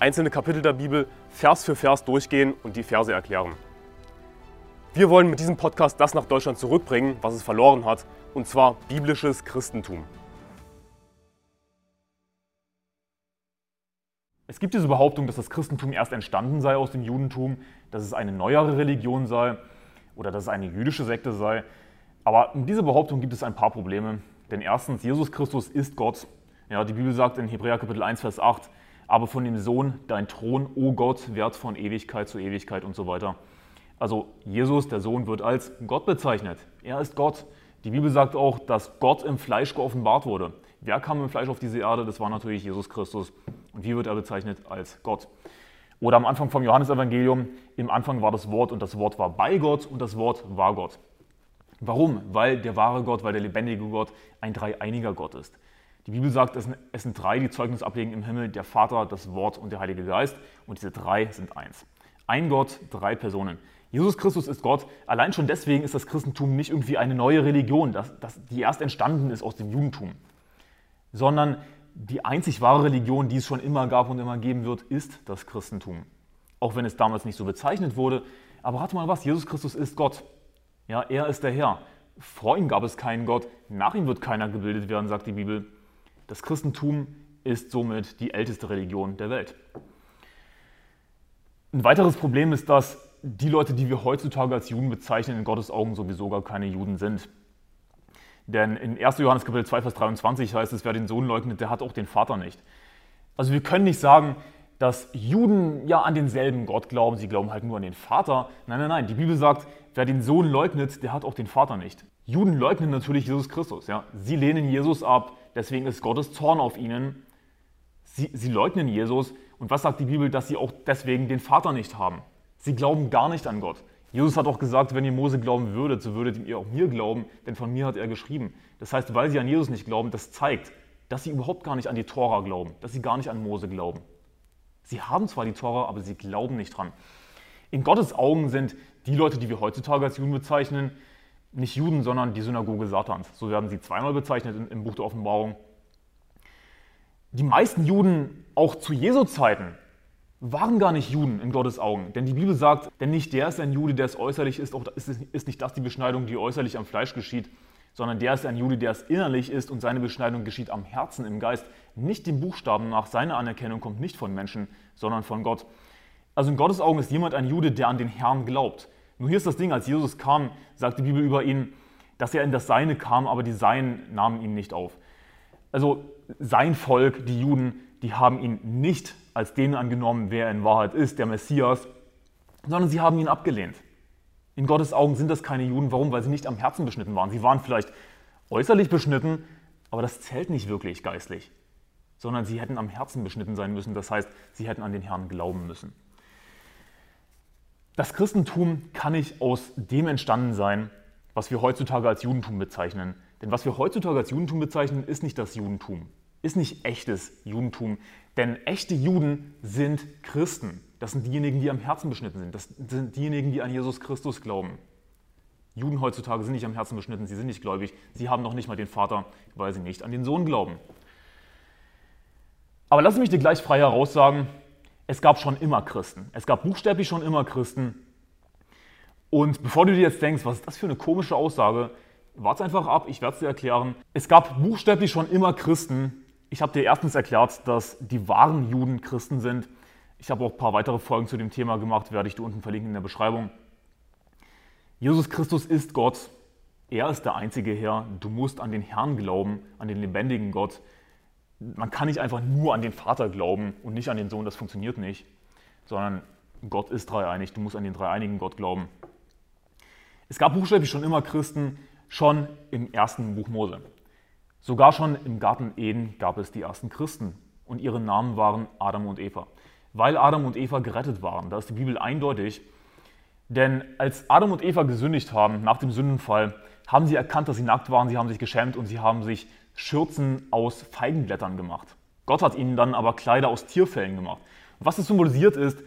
einzelne Kapitel der Bibel Vers für Vers durchgehen und die Verse erklären. Wir wollen mit diesem Podcast das nach Deutschland zurückbringen, was es verloren hat, und zwar biblisches Christentum. Es gibt diese Behauptung, dass das Christentum erst entstanden sei aus dem Judentum, dass es eine neuere Religion sei oder dass es eine jüdische Sekte sei. Aber in dieser Behauptung gibt es ein paar Probleme. Denn erstens, Jesus Christus ist Gott. Ja, die Bibel sagt in Hebräer Kapitel 1, Vers 8, aber von dem Sohn dein Thron, o Gott, wert von Ewigkeit zu Ewigkeit und so weiter. Also Jesus, der Sohn, wird als Gott bezeichnet. Er ist Gott. Die Bibel sagt auch, dass Gott im Fleisch geoffenbart wurde. Wer kam im Fleisch auf diese Erde? Das war natürlich Jesus Christus. Und wie wird er bezeichnet? Als Gott. Oder am Anfang vom Johannesevangelium, im Anfang war das Wort und das Wort war bei Gott und das Wort war Gott. Warum? Weil der wahre Gott, weil der lebendige Gott ein dreieiniger Gott ist. Die Bibel sagt, es sind drei, die Zeugnis ablegen im Himmel, der Vater, das Wort und der Heilige Geist. Und diese drei sind eins. Ein Gott, drei Personen. Jesus Christus ist Gott. Allein schon deswegen ist das Christentum nicht irgendwie eine neue Religion, das, das, die erst entstanden ist aus dem Judentum, sondern die einzig wahre Religion, die es schon immer gab und immer geben wird, ist das Christentum. Auch wenn es damals nicht so bezeichnet wurde. Aber rate mal was, Jesus Christus ist Gott. Ja, er ist der Herr. Vor ihm gab es keinen Gott, nach ihm wird keiner gebildet werden, sagt die Bibel. Das Christentum ist somit die älteste Religion der Welt. Ein weiteres Problem ist, dass die Leute, die wir heutzutage als Juden bezeichnen, in Gottes Augen sowieso gar keine Juden sind. Denn in 1. Johannes Kapitel 2, Vers 23 heißt es, wer den Sohn leugnet, der hat auch den Vater nicht. Also wir können nicht sagen, dass Juden ja an denselben Gott glauben, sie glauben halt nur an den Vater. Nein, nein, nein, die Bibel sagt, wer den Sohn leugnet, der hat auch den Vater nicht. Juden leugnen natürlich Jesus Christus. Ja? Sie lehnen Jesus ab, deswegen ist Gottes Zorn auf ihnen. Sie, sie leugnen Jesus. Und was sagt die Bibel, dass sie auch deswegen den Vater nicht haben? Sie glauben gar nicht an Gott. Jesus hat auch gesagt, wenn ihr Mose glauben würdet, so würdet ihr auch mir glauben, denn von mir hat er geschrieben. Das heißt, weil sie an Jesus nicht glauben, das zeigt, dass sie überhaupt gar nicht an die Tora glauben, dass sie gar nicht an Mose glauben. Sie haben zwar die Tora, aber sie glauben nicht dran. In Gottes Augen sind die Leute, die wir heutzutage als Juden bezeichnen, nicht Juden, sondern die Synagoge Satans. So werden sie zweimal bezeichnet im Buch der Offenbarung. Die meisten Juden, auch zu Jesu Zeiten, waren gar nicht Juden in Gottes Augen. Denn die Bibel sagt, denn nicht der ist ein Jude, der es äußerlich ist, auch ist nicht das die Beschneidung, die äußerlich am Fleisch geschieht, sondern der ist ein Jude, der es innerlich ist und seine Beschneidung geschieht am Herzen, im Geist, nicht dem Buchstaben nach. Seine Anerkennung kommt nicht von Menschen, sondern von Gott. Also in Gottes Augen ist jemand ein Jude, der an den Herrn glaubt. Nur hier ist das Ding, als Jesus kam, sagt die Bibel über ihn, dass er in das Seine kam, aber die Seinen nahmen ihn nicht auf. Also sein Volk, die Juden, die haben ihn nicht als den angenommen, wer er in Wahrheit ist, der Messias, sondern sie haben ihn abgelehnt. In Gottes Augen sind das keine Juden. Warum? Weil sie nicht am Herzen beschnitten waren. Sie waren vielleicht äußerlich beschnitten, aber das zählt nicht wirklich geistlich, sondern sie hätten am Herzen beschnitten sein müssen. Das heißt, sie hätten an den Herrn glauben müssen. Das Christentum kann nicht aus dem entstanden sein, was wir heutzutage als Judentum bezeichnen. Denn was wir heutzutage als Judentum bezeichnen, ist nicht das Judentum, ist nicht echtes Judentum. Denn echte Juden sind Christen. Das sind diejenigen, die am Herzen beschnitten sind. Das sind diejenigen, die an Jesus Christus glauben. Juden heutzutage sind nicht am Herzen beschnitten, sie sind nicht gläubig, sie haben noch nicht mal den Vater, weil sie nicht an den Sohn glauben. Aber lass mich dir gleich frei heraus sagen, es gab schon immer Christen. Es gab buchstäblich schon immer Christen. Und bevor du dir jetzt denkst, was ist das für eine komische Aussage, warte einfach ab, ich werde es dir erklären. Es gab buchstäblich schon immer Christen. Ich habe dir erstens erklärt, dass die wahren Juden Christen sind. Ich habe auch ein paar weitere Folgen zu dem Thema gemacht, werde ich dir unten verlinken in der Beschreibung. Jesus Christus ist Gott. Er ist der einzige Herr. Du musst an den Herrn glauben, an den lebendigen Gott man kann nicht einfach nur an den Vater glauben und nicht an den Sohn, das funktioniert nicht, sondern Gott ist dreieinig, du musst an den dreieinigen Gott glauben. Es gab buchstäblich schon immer Christen, schon im ersten Buch Mose. Sogar schon im Garten Eden gab es die ersten Christen und ihre Namen waren Adam und Eva. weil Adam und Eva gerettet waren. Da ist die Bibel eindeutig. Denn als Adam und Eva gesündigt haben, nach dem Sündenfall, haben sie erkannt, dass sie nackt waren, sie haben sich geschämt und sie haben sich Schürzen aus Feigenblättern gemacht. Gott hat ihnen dann aber Kleider aus Tierfällen gemacht. Was es symbolisiert ist,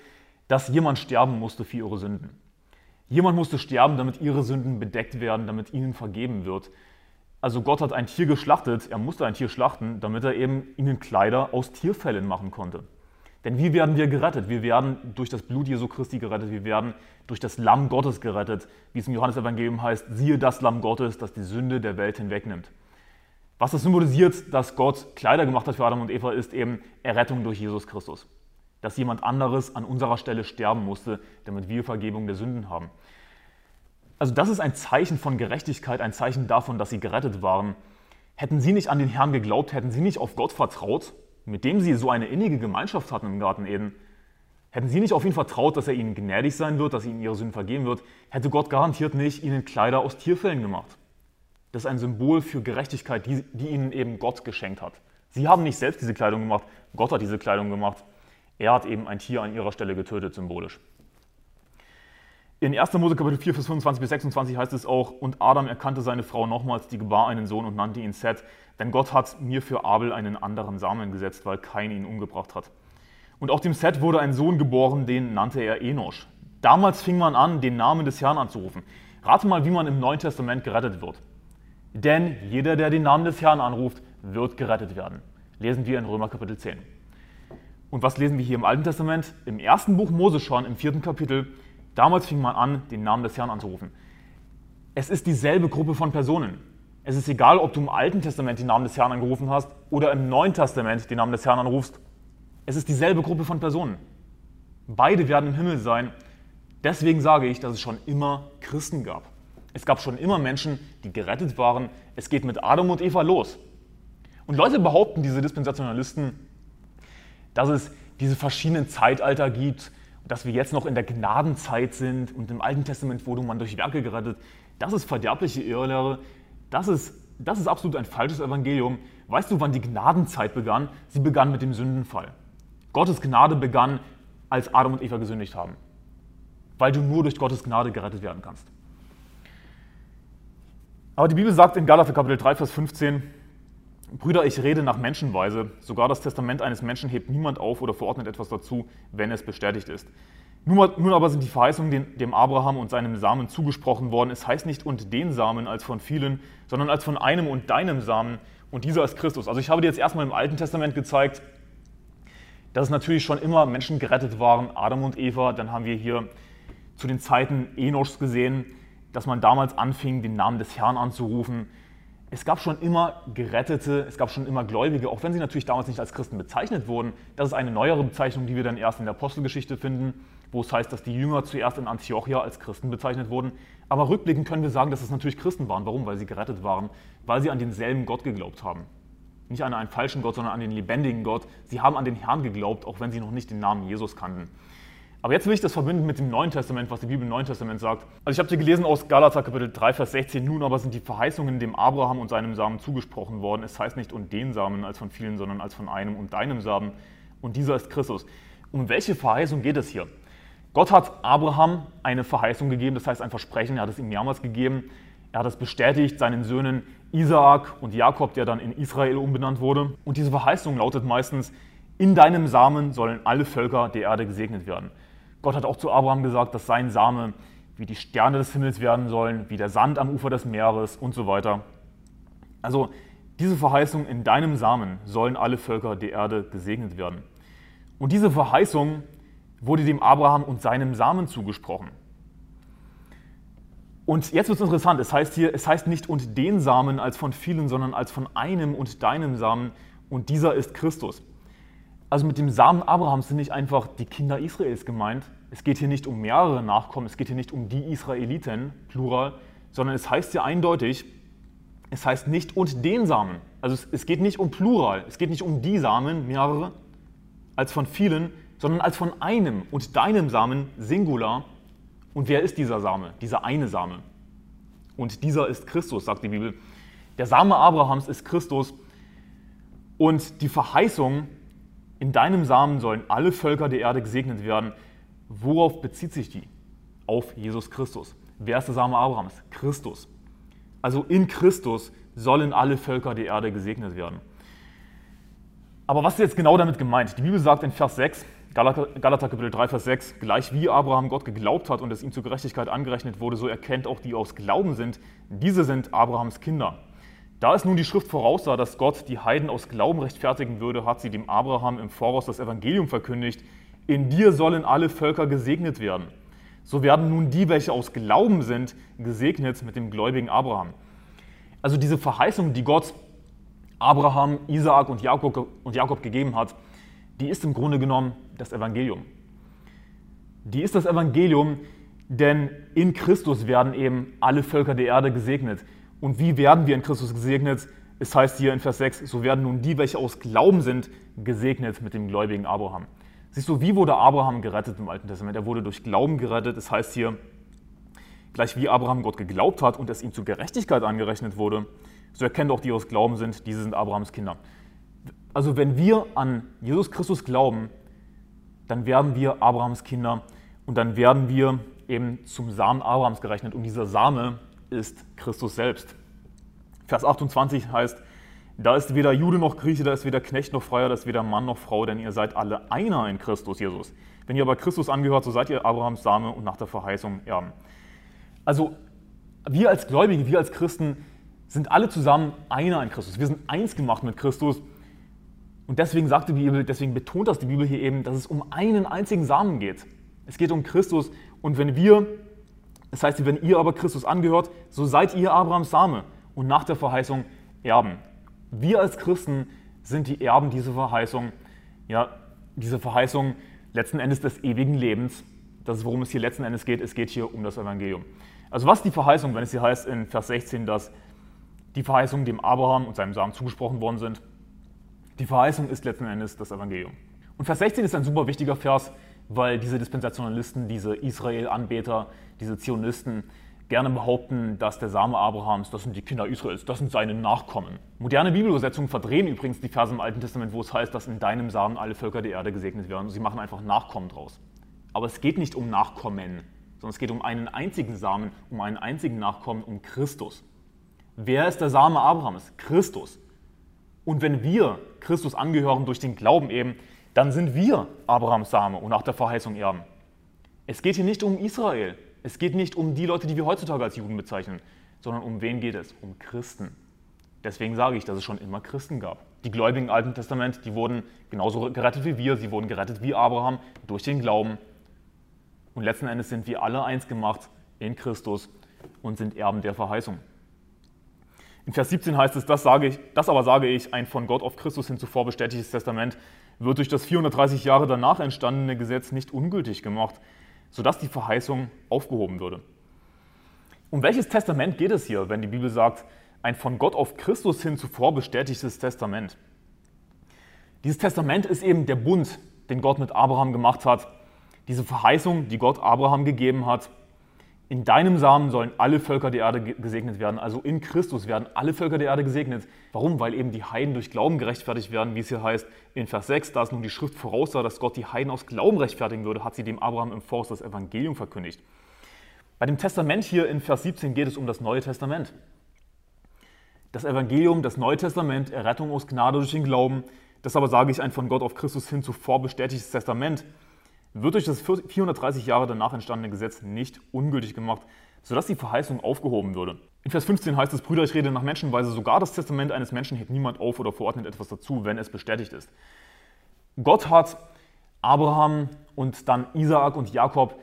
dass jemand sterben musste für ihre Sünden. Jemand musste sterben, damit ihre Sünden bedeckt werden, damit ihnen vergeben wird. Also Gott hat ein Tier geschlachtet, er musste ein Tier schlachten, damit er eben ihnen Kleider aus Tierfällen machen konnte. Denn wie werden wir gerettet? Wir werden durch das Blut Jesu Christi gerettet, wir werden durch das Lamm Gottes gerettet, wie es im Johannesevangelium heißt, siehe das Lamm Gottes, das die Sünde der Welt hinwegnimmt. Was das symbolisiert, dass Gott Kleider gemacht hat für Adam und Eva, ist eben Errettung durch Jesus Christus. Dass jemand anderes an unserer Stelle sterben musste, damit wir Vergebung der Sünden haben. Also das ist ein Zeichen von Gerechtigkeit, ein Zeichen davon, dass sie gerettet waren. Hätten sie nicht an den Herrn geglaubt, hätten sie nicht auf Gott vertraut, mit dem sie so eine innige Gemeinschaft hatten im Garten Eden, hätten sie nicht auf ihn vertraut, dass er ihnen gnädig sein wird, dass ihnen ihre Sünden vergeben wird, hätte Gott garantiert nicht ihnen Kleider aus Tierfällen gemacht. Das ist ein Symbol für Gerechtigkeit, die, die ihnen eben Gott geschenkt hat. Sie haben nicht selbst diese Kleidung gemacht, Gott hat diese Kleidung gemacht. Er hat eben ein Tier an ihrer Stelle getötet, symbolisch. In 1. Mose Kapitel 4, Vers 25 bis 26 heißt es auch, und Adam erkannte seine Frau nochmals, die gebar einen Sohn und nannte ihn Seth, denn Gott hat mir für Abel einen anderen Samen gesetzt, weil kein ihn umgebracht hat. Und auch dem Seth wurde ein Sohn geboren, den nannte er Enosch. Damals fing man an, den Namen des Herrn anzurufen. Rate mal, wie man im Neuen Testament gerettet wird. Denn jeder, der den Namen des Herrn anruft, wird gerettet werden. Lesen wir in Römer Kapitel 10. Und was lesen wir hier im Alten Testament? Im ersten Buch Mose schon, im vierten Kapitel. Damals fing man an, den Namen des Herrn anzurufen. Es ist dieselbe Gruppe von Personen. Es ist egal, ob du im Alten Testament den Namen des Herrn angerufen hast oder im Neuen Testament den Namen des Herrn anrufst. Es ist dieselbe Gruppe von Personen. Beide werden im Himmel sein. Deswegen sage ich, dass es schon immer Christen gab. Es gab schon immer Menschen, die gerettet waren. Es geht mit Adam und Eva los. Und Leute behaupten, diese Dispensationalisten, dass es diese verschiedenen Zeitalter gibt, dass wir jetzt noch in der Gnadenzeit sind und im Alten Testament wurde man durch Werke gerettet. Das ist verderbliche Irrlehre. Das ist, das ist absolut ein falsches Evangelium. Weißt du, wann die Gnadenzeit begann? Sie begann mit dem Sündenfall. Gottes Gnade begann, als Adam und Eva gesündigt haben. Weil du nur durch Gottes Gnade gerettet werden kannst. Aber die Bibel sagt in Galater Kapitel 3, Vers 15, Brüder, ich rede nach Menschenweise. Sogar das Testament eines Menschen hebt niemand auf oder verordnet etwas dazu, wenn es bestätigt ist. Nun, aber sind die Verheißungen dem Abraham und seinem Samen zugesprochen worden. Es heißt nicht und den Samen als von vielen, sondern als von einem und deinem Samen. Und dieser ist Christus. Also ich habe dir jetzt erstmal im Alten Testament gezeigt, dass es natürlich schon immer Menschen gerettet waren, Adam und Eva. Dann haben wir hier zu den Zeiten Enoschs gesehen, dass man damals anfing, den Namen des Herrn anzurufen. Es gab schon immer Gerettete, es gab schon immer Gläubige, auch wenn sie natürlich damals nicht als Christen bezeichnet wurden. Das ist eine neuere Bezeichnung, die wir dann erst in der Apostelgeschichte finden, wo es heißt, dass die Jünger zuerst in Antiochia als Christen bezeichnet wurden. Aber rückblickend können wir sagen, dass es natürlich Christen waren. Warum? Weil sie gerettet waren, weil sie an denselben Gott geglaubt haben. Nicht an einen falschen Gott, sondern an den lebendigen Gott. Sie haben an den Herrn geglaubt, auch wenn sie noch nicht den Namen Jesus kannten. Aber jetzt will ich das verbinden mit dem Neuen Testament, was die Bibel im Neuen Testament sagt. Also ich habe dir gelesen aus Galater Kapitel 3, Vers 16, nun aber sind die Verheißungen dem Abraham und seinem Samen zugesprochen worden. Es heißt nicht und den Samen als von vielen, sondern als von einem und deinem Samen. Und dieser ist Christus. Um welche Verheißung geht es hier? Gott hat Abraham eine Verheißung gegeben, das heißt ein Versprechen, er hat es ihm mehrmals gegeben. Er hat es bestätigt seinen Söhnen Isaak und Jakob, der dann in Israel umbenannt wurde. Und diese Verheißung lautet meistens, in deinem Samen sollen alle Völker der Erde gesegnet werden. Gott hat auch zu Abraham gesagt, dass sein Same wie die Sterne des Himmels werden sollen, wie der Sand am Ufer des Meeres und so weiter. Also diese Verheißung, in deinem Samen sollen alle Völker der Erde gesegnet werden. Und diese Verheißung wurde dem Abraham und seinem Samen zugesprochen. Und jetzt wird es interessant, es heißt hier, es heißt nicht und den Samen als von vielen, sondern als von einem und deinem Samen und dieser ist Christus. Also mit dem Samen Abrahams sind nicht einfach die Kinder Israels gemeint. Es geht hier nicht um mehrere Nachkommen, es geht hier nicht um die Israeliten, plural, sondern es heißt hier eindeutig, es heißt nicht und den Samen. Also es, es geht nicht um plural, es geht nicht um die Samen, mehrere, als von vielen, sondern als von einem und deinem Samen, Singular. Und wer ist dieser Same? Dieser eine Same. Und dieser ist Christus, sagt die Bibel. Der Same Abrahams ist Christus. Und die Verheißung, in deinem Samen sollen alle Völker der Erde gesegnet werden. Worauf bezieht sich die? Auf Jesus Christus. Wer ist der Same Abrahams? Christus. Also in Christus sollen alle Völker der Erde gesegnet werden. Aber was ist jetzt genau damit gemeint? Die Bibel sagt in Vers 6, Galater, Kapitel 3, Vers 6, gleich wie Abraham Gott geglaubt hat und es ihm zur Gerechtigkeit angerechnet wurde, so erkennt auch die aus Glauben sind, diese sind Abrahams Kinder. Da es nun die Schrift voraussah, dass Gott die Heiden aus Glauben rechtfertigen würde, hat sie dem Abraham im Voraus das Evangelium verkündigt, in dir sollen alle Völker gesegnet werden. So werden nun die, welche aus Glauben sind, gesegnet mit dem gläubigen Abraham. Also diese Verheißung, die Gott Abraham, Isaak und Jakob, und Jakob gegeben hat, die ist im Grunde genommen das Evangelium. Die ist das Evangelium, denn in Christus werden eben alle Völker der Erde gesegnet. Und wie werden wir in Christus gesegnet? Es heißt hier in Vers 6, so werden nun die, welche aus Glauben sind, gesegnet mit dem gläubigen Abraham. Siehst du, wie wurde Abraham gerettet im Alten Testament? Er wurde durch Glauben gerettet. Es heißt hier, gleich wie Abraham Gott geglaubt hat und es ihm zur Gerechtigkeit angerechnet wurde, so erkennt auch die aus Glauben sind, diese sind Abrahams Kinder. Also wenn wir an Jesus Christus glauben, dann werden wir Abrahams Kinder und dann werden wir eben zum Samen Abrahams gerechnet. Und dieser Same ist Christus selbst. Vers 28 heißt, da ist weder Jude noch Grieche, da ist weder Knecht noch Freier, da ist weder Mann noch Frau, denn ihr seid alle einer in Christus Jesus. Wenn ihr aber Christus angehört, so seid ihr Abrahams Same und nach der Verheißung Erben. Also wir als Gläubige, wir als Christen sind alle zusammen einer in Christus. Wir sind eins gemacht mit Christus. Und deswegen sagt die Bibel, deswegen betont das die Bibel hier eben, dass es um einen einzigen Samen geht. Es geht um Christus. Und wenn wir das heißt, wenn ihr aber Christus angehört, so seid ihr Abrahams Same und nach der Verheißung Erben. Wir als Christen sind die Erben dieser Verheißung, ja, diese Verheißung letzten Endes des ewigen Lebens. Das ist, worum es hier letzten Endes geht. Es geht hier um das Evangelium. Also was ist die Verheißung, wenn es hier heißt in Vers 16, dass die Verheißungen dem Abraham und seinem Samen zugesprochen worden sind? Die Verheißung ist letzten Endes das Evangelium. Und Vers 16 ist ein super wichtiger Vers, weil diese Dispensationalisten, diese Israel-Anbeter, diese Zionisten gerne behaupten, dass der Same Abrahams, das sind die Kinder Israels, das sind seine Nachkommen. Moderne Bibelübersetzungen verdrehen übrigens die Verse im Alten Testament, wo es heißt, dass in deinem Samen alle Völker der Erde gesegnet werden. Sie machen einfach Nachkommen draus. Aber es geht nicht um Nachkommen, sondern es geht um einen einzigen Samen, um einen einzigen Nachkommen, um Christus. Wer ist der Same Abrahams? Christus. Und wenn wir Christus angehören durch den Glauben eben, dann sind wir Abrahams Same und nach der Verheißung Erben. Es geht hier nicht um Israel. Es geht nicht um die Leute, die wir heutzutage als Juden bezeichnen, sondern um wen geht es? Um Christen. Deswegen sage ich, dass es schon immer Christen gab. Die Gläubigen im Alten Testament, die wurden genauso gerettet wie wir, sie wurden gerettet wie Abraham durch den Glauben. Und letzten Endes sind wir alle eins gemacht in Christus und sind Erben der Verheißung. In Vers 17 heißt es, das, sage ich, das aber sage ich, ein von Gott auf Christus hin zuvor bestätigtes Testament wird durch das 430 Jahre danach entstandene Gesetz nicht ungültig gemacht, sodass die Verheißung aufgehoben würde. Um welches Testament geht es hier, wenn die Bibel sagt, ein von Gott auf Christus hin zuvor bestätigtes Testament? Dieses Testament ist eben der Bund, den Gott mit Abraham gemacht hat, diese Verheißung, die Gott Abraham gegeben hat, in deinem Samen sollen alle Völker der Erde gesegnet werden. Also in Christus werden alle Völker der Erde gesegnet. Warum? Weil eben die Heiden durch Glauben gerechtfertigt werden, wie es hier heißt in Vers 6, da es nun die Schrift voraussah, dass Gott die Heiden aus Glauben rechtfertigen würde, hat sie dem Abraham im Voraus das Evangelium verkündigt. Bei dem Testament hier in Vers 17 geht es um das Neue Testament. Das Evangelium, das Neue Testament, Errettung aus Gnade durch den Glauben, das aber sage ich ein von Gott auf Christus hin zuvor bestätigtes Testament wird durch das 430 Jahre danach entstandene Gesetz nicht ungültig gemacht, sodass die Verheißung aufgehoben würde. In Vers 15 heißt es, Brüder, ich rede nach Menschenweise, sogar das Testament eines Menschen hebt niemand auf oder verordnet etwas dazu, wenn es bestätigt ist. Gott hat Abraham und dann Isaak und Jakob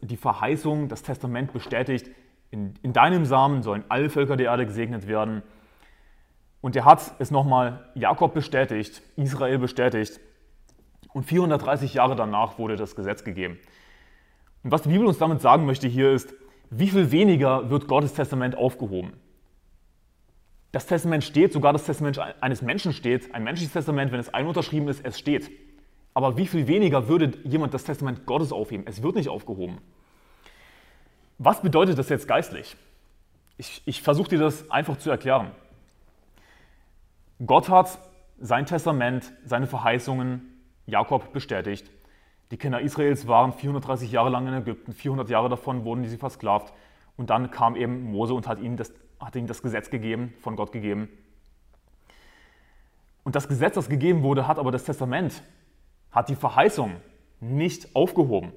die Verheißung, das Testament bestätigt, in, in deinem Samen sollen alle Völker der Erde gesegnet werden. Und er hat es nochmal Jakob bestätigt, Israel bestätigt und 430 Jahre danach wurde das Gesetz gegeben. Und was die Bibel uns damit sagen möchte hier ist, wie viel weniger wird Gottes Testament aufgehoben? Das Testament steht, sogar das Testament eines Menschen steht. Ein menschliches Testament, wenn es einunterschrieben ist, es steht. Aber wie viel weniger würde jemand das Testament Gottes aufheben? Es wird nicht aufgehoben. Was bedeutet das jetzt geistlich? Ich, ich versuche dir das einfach zu erklären. Gott hat sein Testament, seine Verheißungen Jakob bestätigt. Die Kinder Israels waren 430 Jahre lang in Ägypten, 400 Jahre davon wurden sie versklavt. Und dann kam eben Mose und hat ihnen das, hat ihnen das Gesetz gegeben, von Gott gegeben. Und das Gesetz, das gegeben wurde, hat aber das Testament, hat die Verheißung nicht aufgehoben.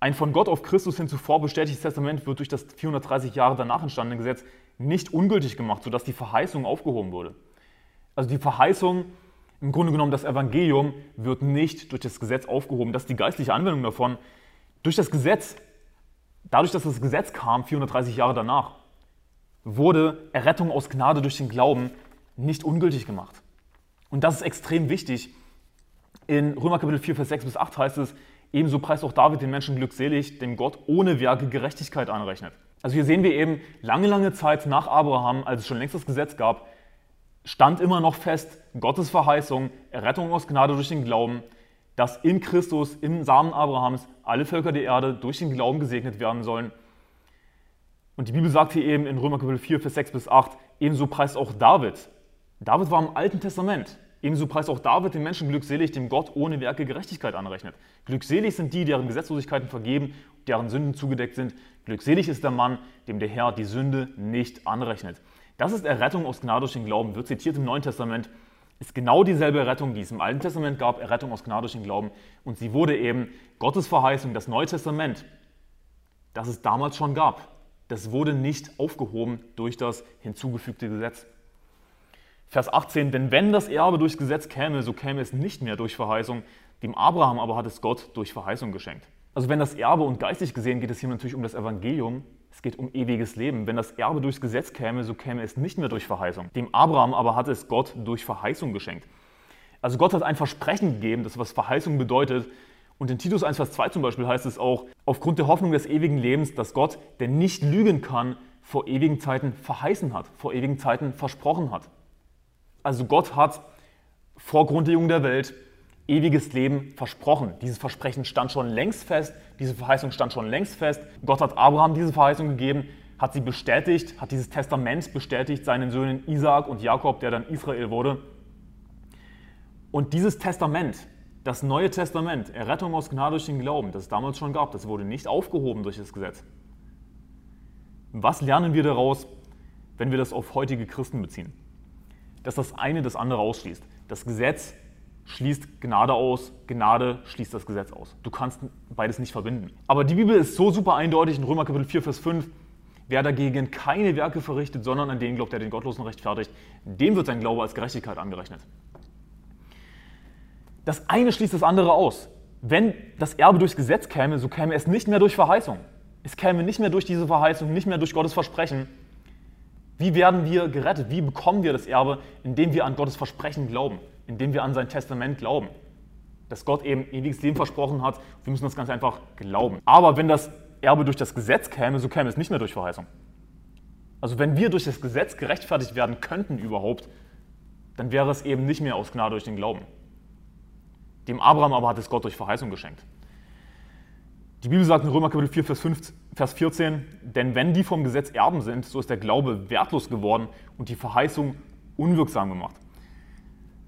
Ein von Gott auf Christus hin zuvor bestätigtes Testament wird durch das 430 Jahre danach entstandene Gesetz nicht ungültig gemacht, sodass die Verheißung aufgehoben wurde. Also die Verheißung, im Grunde genommen das Evangelium, wird nicht durch das Gesetz aufgehoben. Das ist die geistliche Anwendung davon. Durch das Gesetz, dadurch, dass das Gesetz kam, 430 Jahre danach, wurde Errettung aus Gnade durch den Glauben nicht ungültig gemacht. Und das ist extrem wichtig. In Römer Kapitel 4, Vers 6 bis 8 heißt es, ebenso preist auch David den Menschen glückselig, dem Gott ohne Werke Gerechtigkeit anrechnet. Also hier sehen wir eben, lange, lange Zeit nach Abraham, als es schon längst das Gesetz gab, stand immer noch fest Gottes Verheißung, Errettung aus Gnade durch den Glauben, dass in Christus, im Samen Abrahams, alle Völker der Erde durch den Glauben gesegnet werden sollen. Und die Bibel sagt hier eben in Römer Kapitel 4, Vers 6 bis 8, ebenso preist auch David. David war im Alten Testament. Ebenso preist auch David den Menschen glückselig, dem Gott ohne Werke Gerechtigkeit anrechnet. Glückselig sind die, deren Gesetzlosigkeiten vergeben, deren Sünden zugedeckt sind. Glückselig ist der Mann, dem der Herr die Sünde nicht anrechnet. Das ist Errettung aus Gnade durch den Glauben, wird zitiert im Neuen Testament, ist genau dieselbe Errettung, die es im Alten Testament gab, Errettung aus Gnade durch den Glauben. Und sie wurde eben Gottes Verheißung, das Neue Testament, das es damals schon gab. Das wurde nicht aufgehoben durch das hinzugefügte Gesetz. Vers 18, denn wenn das Erbe durch Gesetz käme, so käme es nicht mehr durch Verheißung, dem Abraham aber hat es Gott durch Verheißung geschenkt. Also wenn das Erbe und geistig gesehen geht es hier natürlich um das Evangelium, es geht um ewiges Leben. Wenn das Erbe durchs Gesetz käme, so käme es nicht mehr durch Verheißung. Dem Abraham aber hat es Gott durch Verheißung geschenkt. Also Gott hat ein Versprechen gegeben, das was Verheißung bedeutet. Und in Titus 1, Vers 2 zum Beispiel heißt es auch, aufgrund der Hoffnung des ewigen Lebens, dass Gott, der nicht lügen kann, vor ewigen Zeiten verheißen hat, vor ewigen Zeiten versprochen hat. Also Gott hat vor Grundlegung der Welt ewiges Leben versprochen. Dieses Versprechen stand schon längst fest, diese Verheißung stand schon längst fest. Gott hat Abraham diese Verheißung gegeben, hat sie bestätigt, hat dieses Testament bestätigt seinen Söhnen Isaak und Jakob, der dann Israel wurde. Und dieses Testament, das Neue Testament, Errettung aus Gnade durch den Glauben, das es damals schon gab, das wurde nicht aufgehoben durch das Gesetz. Was lernen wir daraus, wenn wir das auf heutige Christen beziehen? Dass das eine das andere ausschließt. Das Gesetz schließt Gnade aus, Gnade schließt das Gesetz aus. Du kannst beides nicht verbinden. Aber die Bibel ist so super eindeutig in Römer Kapitel 4, Vers 5. Wer dagegen keine Werke verrichtet, sondern an den glaubt, der den Gottlosen rechtfertigt, dem wird sein Glaube als Gerechtigkeit angerechnet. Das eine schließt das andere aus. Wenn das Erbe durchs Gesetz käme, so käme es nicht mehr durch Verheißung. Es käme nicht mehr durch diese Verheißung, nicht mehr durch Gottes Versprechen. Wie werden wir gerettet? Wie bekommen wir das Erbe? Indem wir an Gottes Versprechen glauben indem wir an sein Testament glauben. Dass Gott eben ewiges Leben versprochen hat. Wir müssen das ganz einfach glauben. Aber wenn das Erbe durch das Gesetz käme, so käme es nicht mehr durch Verheißung. Also wenn wir durch das Gesetz gerechtfertigt werden könnten überhaupt, dann wäre es eben nicht mehr aus Gnade durch den Glauben. Dem Abraham aber hat es Gott durch Verheißung geschenkt. Die Bibel sagt in Römer Kapitel 4, Vers, 5, Vers 14, denn wenn die vom Gesetz Erben sind, so ist der Glaube wertlos geworden und die Verheißung unwirksam gemacht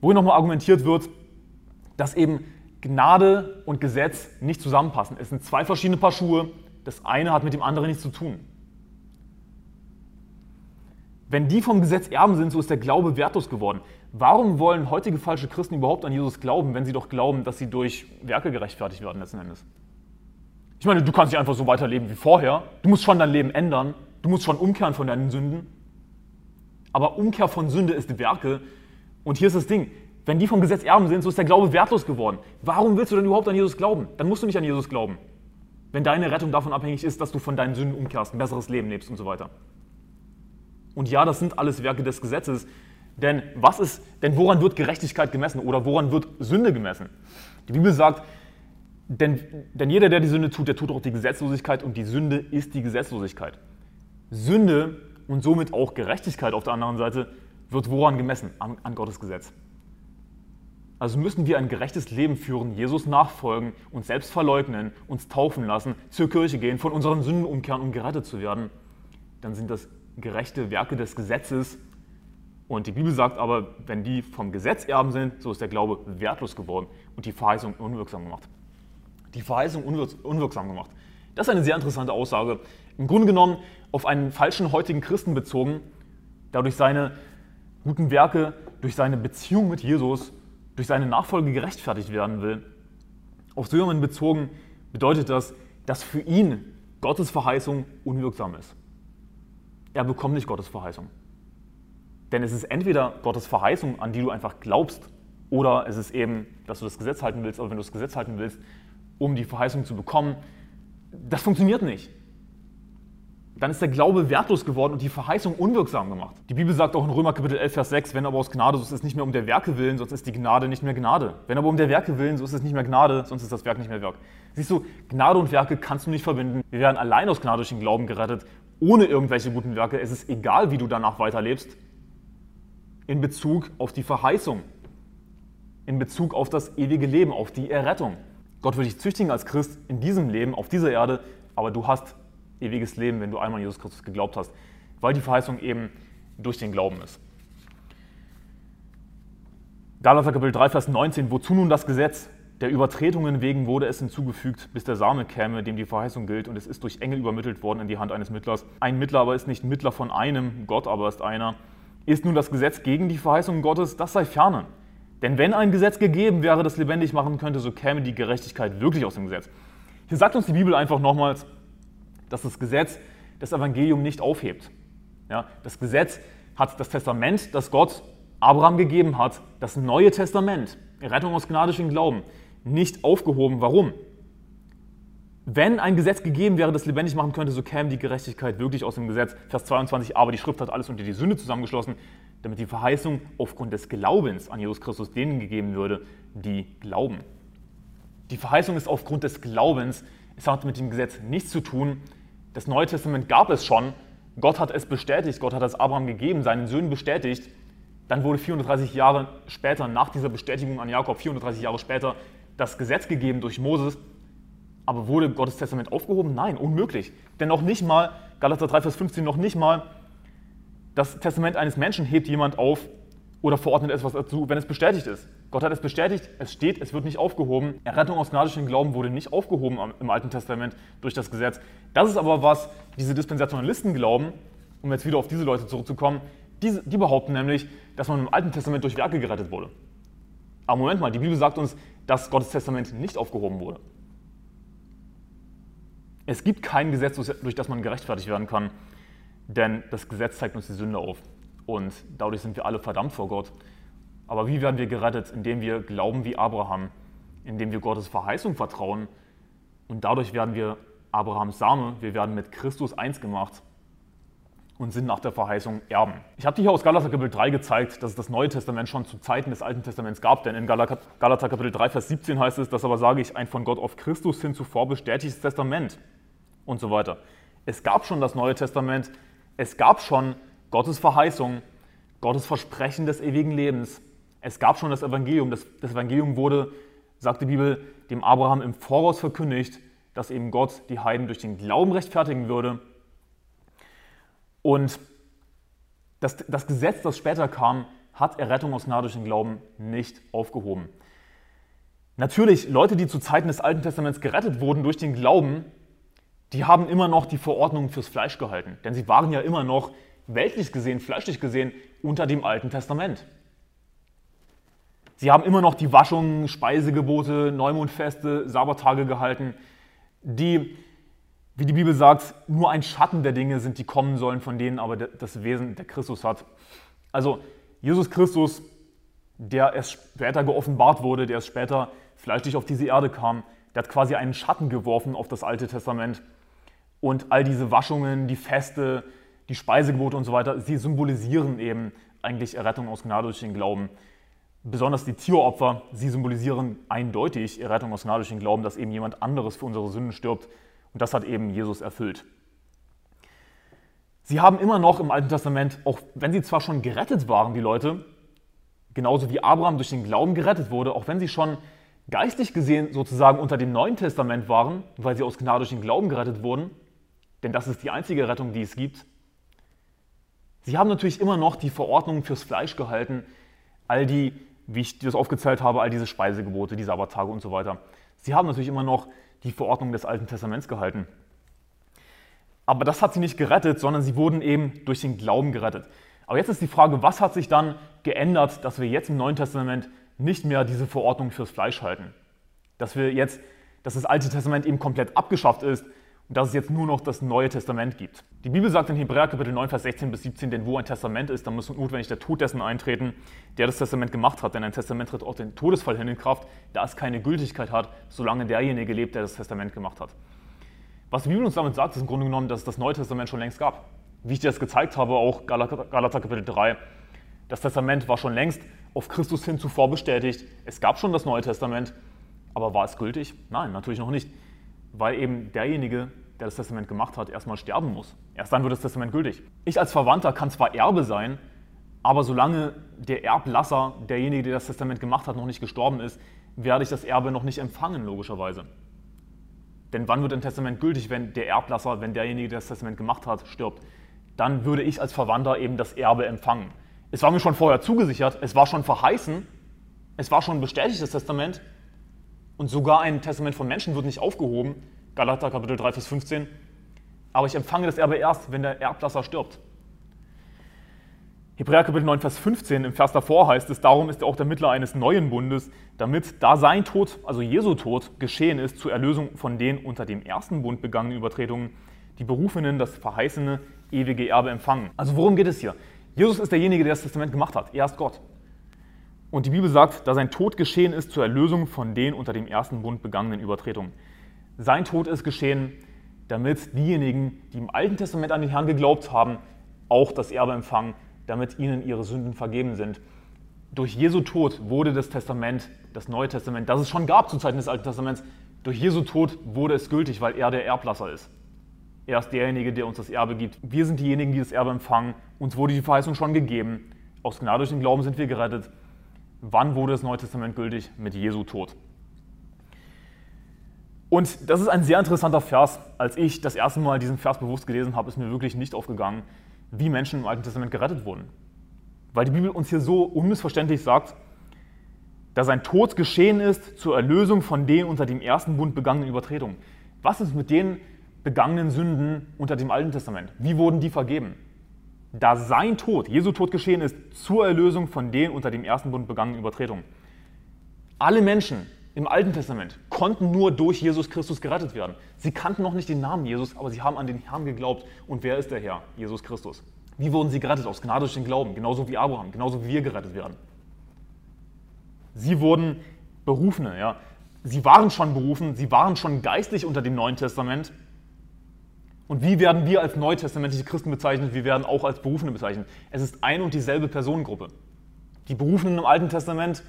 wo nochmal argumentiert wird, dass eben Gnade und Gesetz nicht zusammenpassen. Es sind zwei verschiedene Paar Schuhe, das eine hat mit dem anderen nichts zu tun. Wenn die vom Gesetz erben sind, so ist der Glaube wertlos geworden. Warum wollen heutige falsche Christen überhaupt an Jesus glauben, wenn sie doch glauben, dass sie durch Werke gerechtfertigt werden letzten Endes? Ich meine, du kannst nicht einfach so weiterleben wie vorher. Du musst schon dein Leben ändern. Du musst schon umkehren von deinen Sünden. Aber Umkehr von Sünde ist Werke, und hier ist das Ding, wenn die vom Gesetz erben sind, so ist der Glaube wertlos geworden. Warum willst du denn überhaupt an Jesus glauben? Dann musst du nicht an Jesus glauben. Wenn deine Rettung davon abhängig ist, dass du von deinen Sünden umkehrst, ein besseres Leben lebst und so weiter. Und ja, das sind alles Werke des Gesetzes. Denn was ist, denn woran wird Gerechtigkeit gemessen oder woran wird Sünde gemessen? Die Bibel sagt, denn, denn jeder, der die Sünde tut, der tut auch die Gesetzlosigkeit und die Sünde ist die Gesetzlosigkeit. Sünde und somit auch Gerechtigkeit auf der anderen Seite wird woran gemessen? An, an Gottes Gesetz. Also müssen wir ein gerechtes Leben führen, Jesus nachfolgen, uns selbst verleugnen, uns taufen lassen, zur Kirche gehen, von unseren Sünden umkehren, um gerettet zu werden, dann sind das gerechte Werke des Gesetzes Und die Bibel sagt aber, wenn die vom Gesetz erben sind, so ist der Glaube wertlos geworden und die Verheißung unwirksam gemacht. Die Verheißung unwirksam gemacht. Das ist eine sehr interessante Aussage. Im Grunde genommen auf einen falschen heutigen Christen bezogen, der durch seine guten Werke, durch seine Beziehung mit Jesus, durch seine Nachfolge gerechtfertigt werden will. Auf so jemanden bezogen bedeutet das, dass für ihn Gottes Verheißung unwirksam ist. Er bekommt nicht Gottes Verheißung. Denn es ist entweder Gottes Verheißung, an die du einfach glaubst, oder es ist eben, dass du das Gesetz halten willst, aber wenn du das Gesetz halten willst, um die Verheißung zu bekommen, das funktioniert nicht. Dann ist der Glaube wertlos geworden und die Verheißung unwirksam gemacht. Die Bibel sagt auch in Römer Kapitel 11, Vers 6, wenn aber aus Gnade, so ist es nicht mehr um der Werke willen, sonst ist die Gnade nicht mehr Gnade. Wenn aber um der Werke willen, so ist es nicht mehr Gnade, sonst ist das Werk nicht mehr Werk. Siehst du, Gnade und Werke kannst du nicht verbinden. Wir werden allein aus Gnade durch den Glauben gerettet, ohne irgendwelche guten Werke. Es ist egal, wie du danach weiterlebst in Bezug auf die Verheißung, in Bezug auf das ewige Leben, auf die Errettung. Gott wird dich züchtigen als Christ in diesem Leben, auf dieser Erde, aber du hast ewiges Leben, wenn du einmal an Jesus Christus geglaubt hast, weil die Verheißung eben durch den Glauben ist. Galater Kapitel 3, Vers 19, wozu nun das Gesetz? Der Übertretungen wegen wurde es hinzugefügt, bis der Same käme, dem die Verheißung gilt, und es ist durch Engel übermittelt worden in die Hand eines Mittlers. Ein Mittler aber ist nicht Mittler von einem, Gott aber ist einer. Ist nun das Gesetz gegen die Verheißung Gottes? Das sei ferne. Denn wenn ein Gesetz gegeben wäre, das lebendig machen könnte, so käme die Gerechtigkeit wirklich aus dem Gesetz. Hier sagt uns die Bibel einfach nochmals, dass das Gesetz das Evangelium nicht aufhebt. Ja, das Gesetz hat das Testament, das Gott Abraham gegeben hat, das Neue Testament, Rettung aus gnadischem Glauben, nicht aufgehoben. Warum? Wenn ein Gesetz gegeben wäre, das lebendig machen könnte, so käme die Gerechtigkeit wirklich aus dem Gesetz. Vers 22, aber die Schrift hat alles unter die Sünde zusammengeschlossen, damit die Verheißung aufgrund des Glaubens an Jesus Christus denen gegeben würde, die glauben. Die Verheißung ist aufgrund des Glaubens, es hat mit dem Gesetz nichts zu tun. Das Neue Testament gab es schon, Gott hat es bestätigt, Gott hat es Abraham gegeben, seinen Söhnen bestätigt. Dann wurde 430 Jahre später, nach dieser Bestätigung an Jakob, 430 Jahre später, das Gesetz gegeben durch Moses aber wurde Gottes Testament aufgehoben? Nein, unmöglich. Denn noch nicht mal, Galater 3, Vers 15, noch nicht mal das Testament eines Menschen hebt jemand auf oder verordnet etwas dazu, wenn es bestätigt ist. Gott hat es bestätigt, es steht, es wird nicht aufgehoben. Errettung aus gnadischen Glauben wurde nicht aufgehoben im Alten Testament durch das Gesetz. Das ist aber was diese Dispensationalisten glauben, um jetzt wieder auf diese Leute zurückzukommen. Die, die behaupten nämlich, dass man im Alten Testament durch Werke gerettet wurde. Aber Moment mal, die Bibel sagt uns, dass Gottes Testament nicht aufgehoben wurde. Es gibt kein Gesetz, durch das man gerechtfertigt werden kann, denn das Gesetz zeigt uns die Sünde auf und dadurch sind wir alle verdammt vor Gott. Aber wie werden wir gerettet? Indem wir glauben wie Abraham, indem wir Gottes Verheißung vertrauen und dadurch werden wir Abrahams Same, wir werden mit Christus eins gemacht und sind nach der Verheißung Erben. Ich habe dir hier aus Galater Kapitel 3 gezeigt, dass es das Neue Testament schon zu Zeiten des Alten Testaments gab, denn in Galater Kapitel 3, Vers 17 heißt es, das aber sage ich, ein von Gott auf Christus hin zuvor bestätigtes Testament und so weiter. Es gab schon das Neue Testament, es gab schon Gottes Verheißung, Gottes Versprechen des ewigen Lebens. Es gab schon das Evangelium. Das, das Evangelium wurde, sagt die Bibel, dem Abraham im Voraus verkündigt, dass eben Gott die Heiden durch den Glauben rechtfertigen würde. Und das, das Gesetz, das später kam, hat Errettung aus Gnade durch den Glauben nicht aufgehoben. Natürlich, Leute, die zu Zeiten des Alten Testaments gerettet wurden durch den Glauben, die haben immer noch die Verordnung fürs Fleisch gehalten. Denn sie waren ja immer noch weltlich gesehen, fleischlich gesehen, unter dem Alten Testament. Sie haben immer noch die Waschungen, Speisegebote, Neumondfeste, Sabbatage gehalten, die, wie die Bibel sagt, nur ein Schatten der Dinge sind, die kommen sollen, von denen aber das Wesen der Christus hat. Also Jesus Christus, der erst später geoffenbart wurde, der erst später fleischlich auf diese Erde kam, der hat quasi einen Schatten geworfen auf das Alte Testament und all diese Waschungen, die Feste, die Speisegebote und so weiter, sie symbolisieren eben eigentlich Errettung aus Gnade durch den Glauben. Besonders die Tieropfer, sie symbolisieren eindeutig Errettung aus Gnade durch den Glauben, dass eben jemand anderes für unsere Sünden stirbt. Und das hat eben Jesus erfüllt. Sie haben immer noch im Alten Testament, auch wenn sie zwar schon gerettet waren, die Leute, genauso wie Abraham durch den Glauben gerettet wurde, auch wenn sie schon geistlich gesehen sozusagen unter dem Neuen Testament waren, weil sie aus Gnade durch den Glauben gerettet wurden, denn das ist die einzige Rettung, die es gibt. Sie haben natürlich immer noch die Verordnungen fürs Fleisch gehalten, all die, wie ich das aufgezählt habe, all diese Speisegebote, die Sabbattage und so weiter. Sie haben natürlich immer noch die Verordnung des Alten Testaments gehalten. Aber das hat sie nicht gerettet, sondern sie wurden eben durch den Glauben gerettet. Aber jetzt ist die Frage, was hat sich dann geändert, dass wir jetzt im Neuen Testament nicht mehr diese Verordnung fürs Fleisch halten? Dass wir jetzt, dass das Alte Testament eben komplett abgeschafft ist dass es jetzt nur noch das Neue Testament gibt. Die Bibel sagt in Hebräer Kapitel 9, Vers 16 bis 17, denn wo ein Testament ist, dann muss notwendig der Tod dessen eintreten, der das Testament gemacht hat. Denn ein Testament tritt auch den Todesfall hin in Kraft, da es keine Gültigkeit hat, solange derjenige lebt, der das Testament gemacht hat. Was die Bibel uns damit sagt, ist im Grunde genommen, dass es das Neue Testament schon längst gab. Wie ich dir das gezeigt habe, auch Galater Kapitel 3. Das Testament war schon längst auf Christus hin zuvor bestätigt. Es gab schon das Neue Testament, aber war es gültig? Nein, natürlich noch nicht. Weil eben derjenige, der das Testament gemacht hat, erstmal sterben muss. Erst dann wird das Testament gültig. Ich als Verwandter kann zwar Erbe sein, aber solange der Erblasser, derjenige, der das Testament gemacht hat, noch nicht gestorben ist, werde ich das Erbe noch nicht empfangen, logischerweise. Denn wann wird ein Testament gültig, wenn der Erblasser, wenn derjenige, der das Testament gemacht hat, stirbt? Dann würde ich als Verwandter eben das Erbe empfangen. Es war mir schon vorher zugesichert, es war schon verheißen, es war schon bestätigt, das Testament. Und sogar ein Testament von Menschen wird nicht aufgehoben. Galater Kapitel 3, Vers 15. Aber ich empfange das Erbe erst, wenn der Erblasser stirbt. Hebräer Kapitel 9, Vers 15, im Vers davor heißt es, darum ist er auch der Mittler eines neuen Bundes, damit da sein Tod, also Jesu Tod, geschehen ist zur Erlösung von den unter dem ersten Bund begangenen Übertretungen, die Berufenen das verheißene ewige Erbe empfangen. Also worum geht es hier? Jesus ist derjenige, der das Testament gemacht hat. Er ist Gott. Und die Bibel sagt, da sein Tod geschehen ist zur Erlösung von den unter dem ersten Bund begangenen Übertretungen. Sein Tod ist geschehen, damit diejenigen, die im Alten Testament an den Herrn geglaubt haben, auch das Erbe empfangen, damit ihnen ihre Sünden vergeben sind. Durch Jesu Tod wurde das Testament, das Neue Testament, das es schon gab zu Zeiten des Alten Testaments, durch Jesu Tod wurde es gültig, weil er der Erblasser ist. Er ist derjenige, der uns das Erbe gibt. Wir sind diejenigen, die das Erbe empfangen. Uns wurde die Verheißung schon gegeben. Aus Gnade durch den Glauben sind wir gerettet. Wann wurde das Neue Testament gültig? Mit Jesu Tod. Und das ist ein sehr interessanter Vers. Als ich das erste Mal diesen Vers bewusst gelesen habe, ist mir wirklich nicht aufgegangen, wie Menschen im Alten Testament gerettet wurden. Weil die Bibel uns hier so unmissverständlich sagt, dass sein Tod geschehen ist zur Erlösung von den unter dem ersten Bund begangenen Übertretungen. Was ist mit den begangenen Sünden unter dem Alten Testament? Wie wurden die vergeben? Da sein Tod, Jesu Tod geschehen ist zur Erlösung von den unter dem ersten Bund begangenen Übertretungen. Alle Menschen im Alten Testament konnten nur durch Jesus Christus gerettet werden. Sie kannten noch nicht den Namen Jesus, aber sie haben an den Herrn geglaubt. Und wer ist der Herr? Jesus Christus. Wie wurden sie gerettet? Aus Gnade durch den Glauben, genauso wie Abraham, genauso wie wir gerettet werden. Sie wurden Berufene, ja. Sie waren schon berufen, sie waren schon geistlich unter dem Neuen Testament. Und wie werden wir als neutestamentliche Christen bezeichnet? Wir werden auch als Berufene bezeichnet. Es ist ein und dieselbe Personengruppe. Die Berufenen im Alten Testament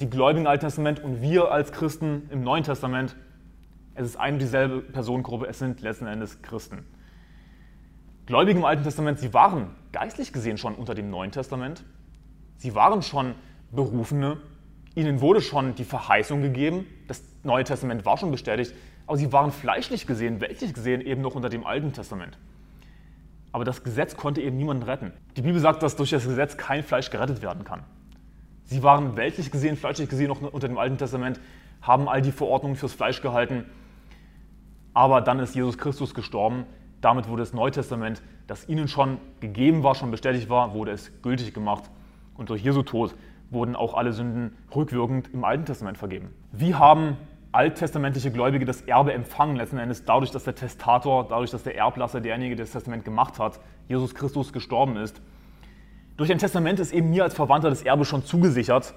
die Gläubigen im Alten Testament und wir als Christen im Neuen Testament, es ist eine und dieselbe Personengruppe, es sind letzten Endes Christen. Gläubige im Alten Testament, sie waren geistlich gesehen schon unter dem Neuen Testament. Sie waren schon Berufene. Ihnen wurde schon die Verheißung gegeben. Das Neue Testament war schon bestätigt. Aber sie waren fleischlich gesehen, weltlich gesehen eben noch unter dem Alten Testament. Aber das Gesetz konnte eben niemanden retten. Die Bibel sagt, dass durch das Gesetz kein Fleisch gerettet werden kann. Sie waren weltlich gesehen, fleischlich gesehen noch unter dem Alten Testament, haben all die Verordnungen fürs Fleisch gehalten. Aber dann ist Jesus Christus gestorben. Damit wurde das Neue Testament, das ihnen schon gegeben war, schon bestätigt war, wurde es gültig gemacht. Und durch Jesu Tod wurden auch alle Sünden rückwirkend im Alten Testament vergeben. Wie haben alttestamentliche Gläubige das Erbe empfangen, letzten Endes dadurch, dass der Testator, dadurch, dass der Erblasser, derjenige, der das Testament gemacht hat, Jesus Christus gestorben ist. Durch ein Testament ist eben mir als Verwandter das Erbe schon zugesichert.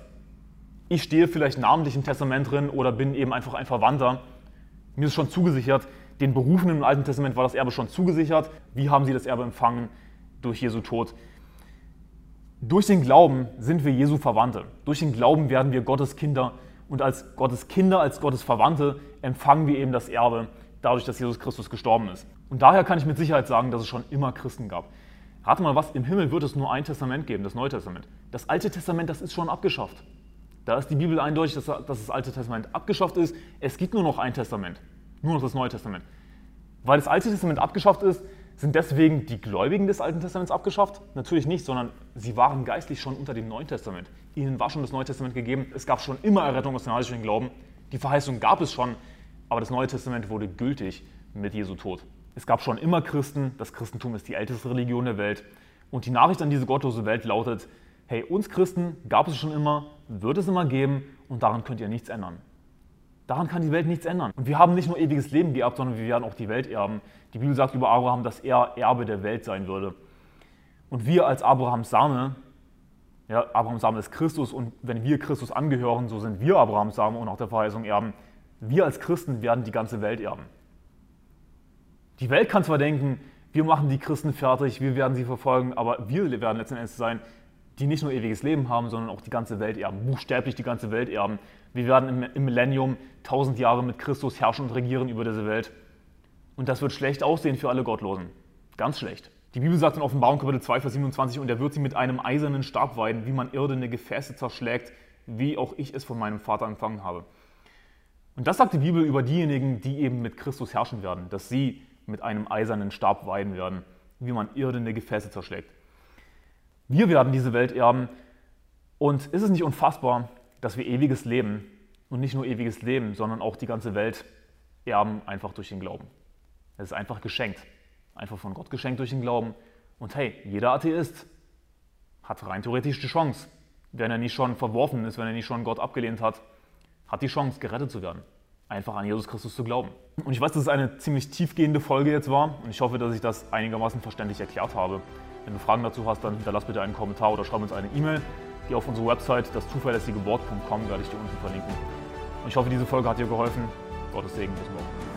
Ich stehe vielleicht namentlich im Testament drin oder bin eben einfach ein Verwandter. Mir ist schon zugesichert. Den Berufenen im Alten Testament war das Erbe schon zugesichert. Wie haben sie das Erbe empfangen? Durch Jesu Tod. Durch den Glauben sind wir Jesu Verwandte. Durch den Glauben werden wir Gottes Kinder. Und als Gottes Kinder, als Gottes Verwandte empfangen wir eben das Erbe, dadurch, dass Jesus Christus gestorben ist. Und daher kann ich mit Sicherheit sagen, dass es schon immer Christen gab. Rate mal was, im Himmel wird es nur ein Testament geben, das Neue Testament. Das Alte Testament, das ist schon abgeschafft. Da ist die Bibel eindeutig, dass, dass das Alte Testament abgeschafft ist. Es gibt nur noch ein Testament, nur noch das Neue Testament. Weil das Alte Testament abgeschafft ist, sind deswegen die Gläubigen des Alten Testaments abgeschafft? Natürlich nicht, sondern sie waren geistlich schon unter dem Neuen Testament. Ihnen war schon das Neue Testament gegeben. Es gab schon immer Errettung aus dem heiligen Glauben. Die Verheißung gab es schon, aber das Neue Testament wurde gültig mit Jesu Tod. Es gab schon immer Christen. Das Christentum ist die älteste Religion der Welt. Und die Nachricht an diese gottlose Welt lautet, hey, uns Christen gab es schon immer, wird es immer geben und daran könnt ihr nichts ändern. Daran kann die Welt nichts ändern. Und wir haben nicht nur ewiges Leben geerbt, sondern wir werden auch die Welt erben. Die Bibel sagt über Abraham, dass er Erbe der Welt sein würde. Und wir als Abrahams Same, ja, Abrahams Same ist Christus und wenn wir Christus angehören, so sind wir Abrahams Same und auch der Verheißung erben. Wir als Christen werden die ganze Welt erben. Die Welt kann zwar denken, wir machen die Christen fertig, wir werden sie verfolgen, aber wir werden letzten Endes sein, die nicht nur ewiges Leben haben, sondern auch die ganze Welt erben, buchstäblich die ganze Welt erben. Wir werden im Millennium tausend Jahre mit Christus herrschen und regieren über diese Welt. Und das wird schlecht aussehen für alle Gottlosen. Ganz schlecht. Die Bibel sagt in Offenbarung Kapitel 2, Vers 27, und er wird sie mit einem eisernen Stab weiden, wie man irdene Gefäße zerschlägt, wie auch ich es von meinem Vater empfangen habe. Und das sagt die Bibel über diejenigen, die eben mit Christus herrschen werden, dass sie mit einem eisernen Stab weiden werden, wie man irdene Gefäße zerschlägt. Wir werden diese Welt erben. Und ist es nicht unfassbar, dass wir ewiges Leben und nicht nur ewiges Leben, sondern auch die ganze Welt erben, einfach durch den Glauben. Es ist einfach geschenkt. Einfach von Gott geschenkt durch den Glauben. Und hey, jeder Atheist hat rein theoretisch die Chance, wenn er nicht schon verworfen ist, wenn er nicht schon Gott abgelehnt hat, hat die Chance, gerettet zu werden. Einfach an Jesus Christus zu glauben. Und ich weiß, dass es eine ziemlich tiefgehende Folge jetzt war und ich hoffe, dass ich das einigermaßen verständlich erklärt habe. Wenn du Fragen dazu hast, dann hinterlass bitte einen Kommentar oder schreib uns eine E-Mail. Geh auf unsere Website, das zuverlässige Wort.com, werde ich dir unten verlinken. Und ich hoffe, diese Folge hat dir geholfen. Gottes Segen, bis morgen.